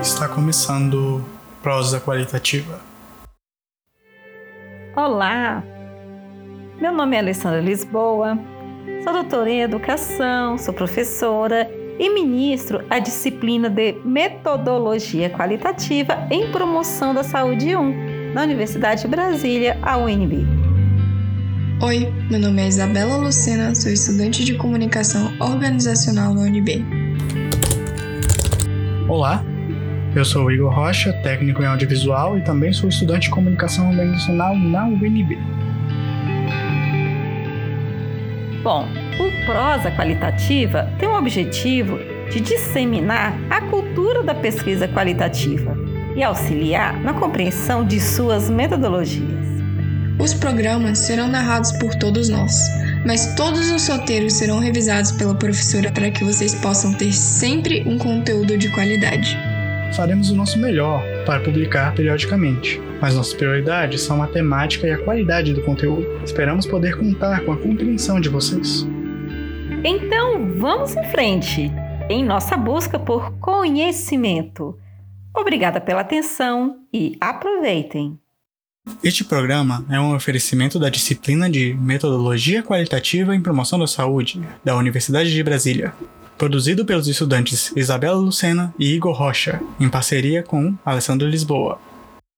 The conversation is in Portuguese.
Está começando prosa qualitativa. Olá, meu nome é Alessandra Lisboa, sou doutora em educação, sou professora e ministro a disciplina de Metodologia Qualitativa em Promoção da Saúde 1 na Universidade de Brasília, a UNB. Oi, meu nome é Isabela Lucena, sou estudante de comunicação organizacional na UNB. Olá, eu sou o Igor Rocha, técnico em audiovisual e também sou estudante de comunicação organizacional na UNB. Bom, o prosa qualitativa tem o objetivo de disseminar a cultura da pesquisa qualitativa e auxiliar na compreensão de suas metodologias. Os programas serão narrados por todos nós, mas todos os roteiros serão revisados pela professora para que vocês possam ter sempre um conteúdo de qualidade. Faremos o nosso melhor para publicar periodicamente, mas nossas prioridades são a temática e a qualidade do conteúdo. Esperamos poder contar com a compreensão de vocês. Então, vamos em frente em nossa busca por conhecimento. Obrigada pela atenção e aproveitem! Este programa é um oferecimento da disciplina de Metodologia Qualitativa em Promoção da Saúde da Universidade de Brasília, produzido pelos estudantes Isabela Lucena e Igor Rocha, em parceria com Alessandro Lisboa.